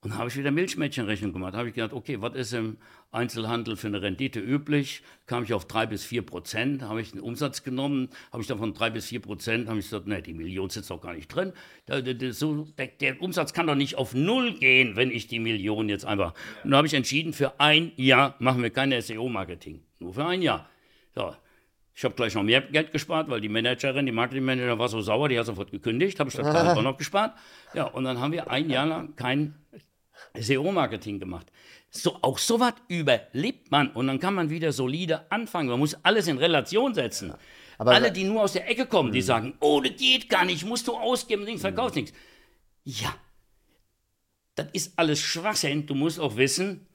Und habe ich wieder Milchmädchenrechnung gemacht. habe ich gedacht, okay, was ist im Einzelhandel für eine Rendite üblich? Kam ich auf drei bis vier Prozent, habe ich den Umsatz genommen, habe ich davon drei bis vier Prozent, habe ich gesagt, nee, die Million sitzt doch gar nicht drin. Der, der, der, Umsatz kann doch nicht auf null gehen, wenn ich die Million jetzt einfach. Und da habe ich entschieden, für ein Jahr machen wir kein SEO-Marketing. Nur für ein Jahr. So, ich habe gleich noch mehr Geld gespart, weil die Managerin, die Marketingmanagerin war so sauer, die hat sofort gekündigt, habe ich das auch noch gespart. Ja, und dann haben wir ein Jahr lang kein SEO-Marketing gemacht. So, auch sowas überlebt man und dann kann man wieder solide anfangen. Man muss alles in Relation setzen. Aber Alle, die nur aus der Ecke kommen, die hm. sagen, oh, das geht gar nicht, musst du ausgeben, Ding, verkaufst hm. nichts. Ja, das ist alles Schwachsinn. Du musst auch wissen,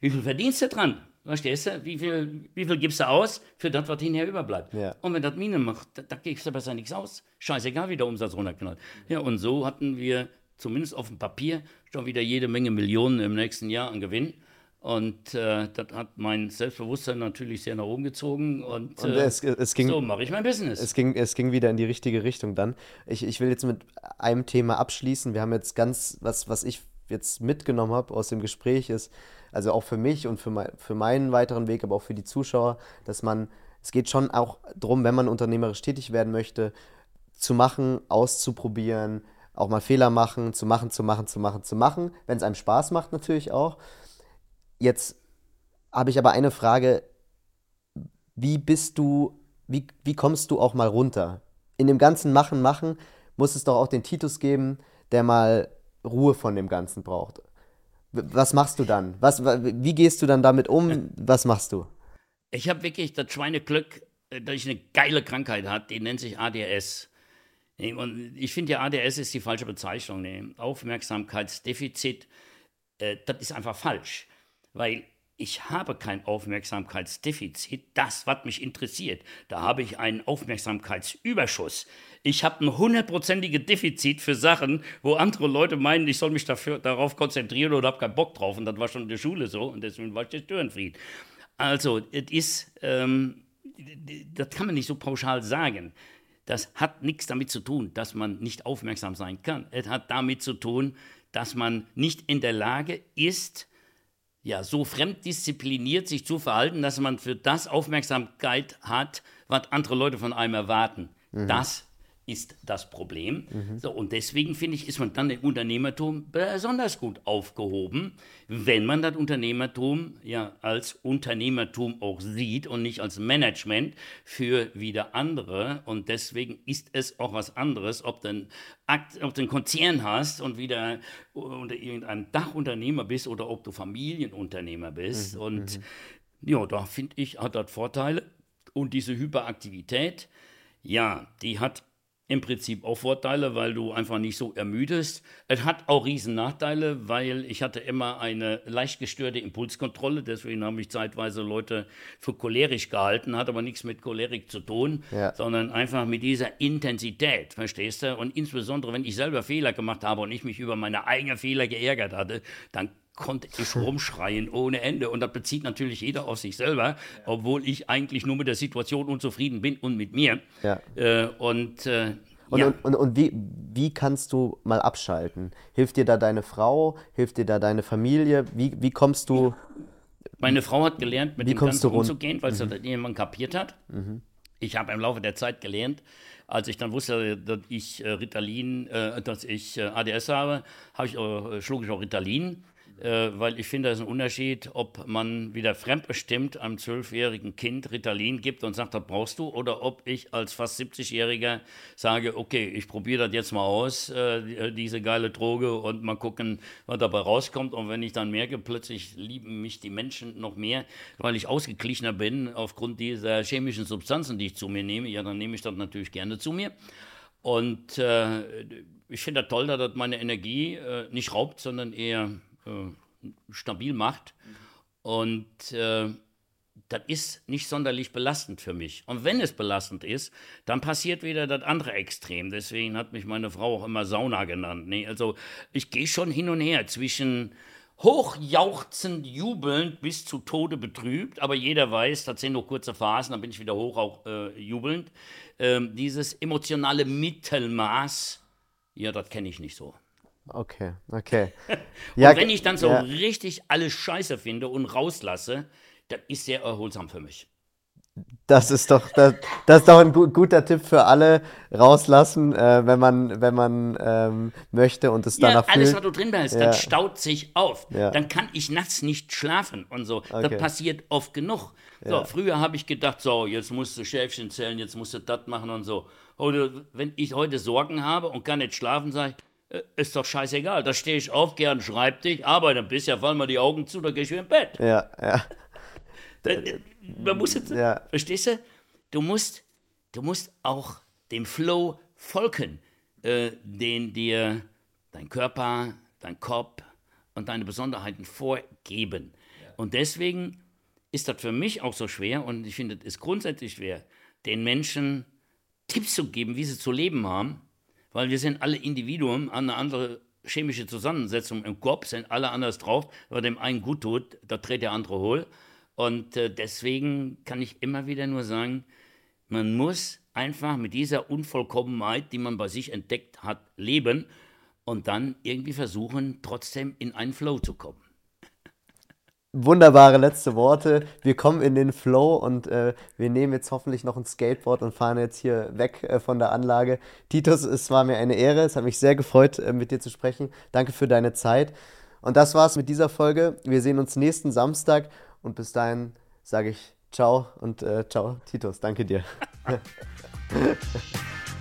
wie viel verdienst du dran? Verstehst du? Wie viel, wie viel gibst du aus für das, was hinterher überbleibt? Ja. Und wenn das Mine macht, da, da gibst du besser nichts aus. Scheißegal, wie der Umsatz runterknallt. Ja, und so hatten wir zumindest auf dem Papier schon wieder jede Menge Millionen im nächsten Jahr an Gewinn. Und äh, das hat mein Selbstbewusstsein natürlich sehr nach oben gezogen. Und, und äh, es, es ging, so mache ich mein Business. Es ging, es ging wieder in die richtige Richtung dann. Ich, ich will jetzt mit einem Thema abschließen. Wir haben jetzt ganz, was, was ich jetzt mitgenommen habe aus dem Gespräch, ist, also auch für mich und für, mein, für meinen weiteren Weg, aber auch für die Zuschauer, dass man, es geht schon auch darum, wenn man unternehmerisch tätig werden möchte, zu machen, auszuprobieren, auch mal Fehler machen, zu machen, zu machen, zu machen, zu machen, wenn es einem Spaß macht natürlich auch. Jetzt habe ich aber eine Frage, wie bist du, wie, wie kommst du auch mal runter? In dem ganzen Machen, Machen muss es doch auch den Titus geben, der mal Ruhe von dem Ganzen braucht. Was machst du dann? Was, wie gehst du dann damit um? Was machst du? Ich habe wirklich das Schweineglück, äh, dass ich eine geile Krankheit habe, die nennt sich ADS. Und ich finde ja, ADS ist die falsche Bezeichnung. Aufmerksamkeitsdefizit, äh, das ist einfach falsch. Weil ich habe kein Aufmerksamkeitsdefizit, das, was mich interessiert. Da habe ich einen Aufmerksamkeitsüberschuss. Ich habe ein hundertprozentiges Defizit für Sachen, wo andere Leute meinen, ich soll mich dafür, darauf konzentrieren oder habe keinen Bock drauf. Und das war schon in der Schule so und deswegen war ich der Störenfried. Also, ist, ähm, das kann man nicht so pauschal sagen. Das hat nichts damit zu tun, dass man nicht aufmerksam sein kann. Es hat damit zu tun, dass man nicht in der Lage ist, ja, so fremddiszipliniert sich zu verhalten, dass man für das Aufmerksamkeit hat, was andere Leute von einem erwarten. Mhm. Das ist das Problem. Mhm. So, und deswegen finde ich, ist man dann im Unternehmertum besonders gut aufgehoben, wenn man das Unternehmertum ja als Unternehmertum auch sieht und nicht als Management für wieder andere. Und deswegen ist es auch was anderes, ob du einen Konzern hast und wieder unter irgendeinem Dachunternehmer bist oder ob du Familienunternehmer bist. Mhm. Und mhm. ja, da finde ich, hat das Vorteile. Und diese Hyperaktivität, ja, die hat im Prinzip auch Vorteile, weil du einfach nicht so ermüdest. Es hat auch riesen Nachteile, weil ich hatte immer eine leicht gestörte Impulskontrolle, deswegen habe ich zeitweise Leute für cholerisch gehalten, hat aber nichts mit Cholerik zu tun, ja. sondern einfach mit dieser Intensität, verstehst du? Und insbesondere, wenn ich selber Fehler gemacht habe und ich mich über meine eigenen Fehler geärgert hatte, dann konnte ich rumschreien ohne Ende. Und das bezieht natürlich jeder auf sich selber, obwohl ich eigentlich nur mit der Situation unzufrieden bin und mit mir. Ja. Äh, und, äh, und, ja. und, und, und, wie, wie kannst du mal abschalten? Hilft dir da deine Frau? Hilft dir da deine Familie? Wie, wie kommst du. Meine Frau hat gelernt, mit wie dem Ganzen umzugehen, weil mhm. das jemand kapiert hat. Mhm. Ich habe im Laufe der Zeit gelernt, als ich dann wusste, dass ich äh, Ritalin, äh, dass ich äh, ADS habe, habe ich, schlug ich auch Ritalin äh, weil ich finde, das ist ein Unterschied, ob man wieder fremdbestimmt einem zwölfjährigen Kind Ritalin gibt und sagt, das brauchst du, oder ob ich als fast 70-Jähriger sage, okay, ich probiere das jetzt mal aus, äh, diese geile Droge und mal gucken, was dabei rauskommt. Und wenn ich dann merke, plötzlich lieben mich die Menschen noch mehr, weil ich ausgeglichener bin aufgrund dieser chemischen Substanzen, die ich zu mir nehme, ja, dann nehme ich das natürlich gerne zu mir. Und äh, ich finde das toll, dass das meine Energie äh, nicht raubt, sondern eher äh, stabil macht. Und äh, das ist nicht sonderlich belastend für mich. Und wenn es belastend ist, dann passiert wieder das andere Extrem. Deswegen hat mich meine Frau auch immer Sauna genannt. Nee, also ich gehe schon hin und her zwischen hochjauchzend, jubelnd bis zu Tode betrübt, aber jeder weiß, das sind nur kurze Phasen, dann bin ich wieder hoch auch äh, jubelnd. Ähm, dieses emotionale Mittelmaß, ja, das kenne ich nicht so. Okay, okay. und ja, wenn ich dann so ja. richtig alles scheiße finde und rauslasse, das ist sehr erholsam für mich. Das ist doch, das, das ist doch ein gu guter Tipp für alle. Rauslassen, äh, wenn man, wenn man ähm, möchte und es ja, danach fühlt. alles, was du drin bist, ja. das staut sich auf. Ja. Dann kann ich nachts nicht schlafen und so. Okay. Das passiert oft genug. So, ja. früher habe ich gedacht, so, jetzt musst du Schäfchen zählen, jetzt musst du das machen und so. Heute, wenn ich heute Sorgen habe und kann nicht schlafen, sage ich, ist doch scheißegal. Da stehe ich auf, gern schreib dich, arbeite ein bisschen, fall mal die Augen zu, dann gehe ich wieder im Bett. Ja, ja. Man muss jetzt, ja. verstehst du? Du musst, du musst auch dem Flow folgen, äh, den dir dein Körper, dein Kopf und deine Besonderheiten vorgeben. Ja. Und deswegen ist das für mich auch so schwer und ich finde, es ist grundsätzlich schwer, den Menschen Tipps zu geben, wie sie zu leben haben, weil wir sind alle Individuen, eine andere chemische Zusammensetzung im Kopf, sind alle anders drauf, weil dem einen gut tut, da dreht der andere hohl. Und äh, deswegen kann ich immer wieder nur sagen, man muss einfach mit dieser Unvollkommenheit, die man bei sich entdeckt hat, leben und dann irgendwie versuchen, trotzdem in einen Flow zu kommen. Wunderbare letzte Worte. Wir kommen in den Flow und äh, wir nehmen jetzt hoffentlich noch ein Skateboard und fahren jetzt hier weg äh, von der Anlage. Titus, es war mir eine Ehre. Es hat mich sehr gefreut, äh, mit dir zu sprechen. Danke für deine Zeit. Und das war's mit dieser Folge. Wir sehen uns nächsten Samstag und bis dahin sage ich ciao und äh, ciao, Titus. Danke dir.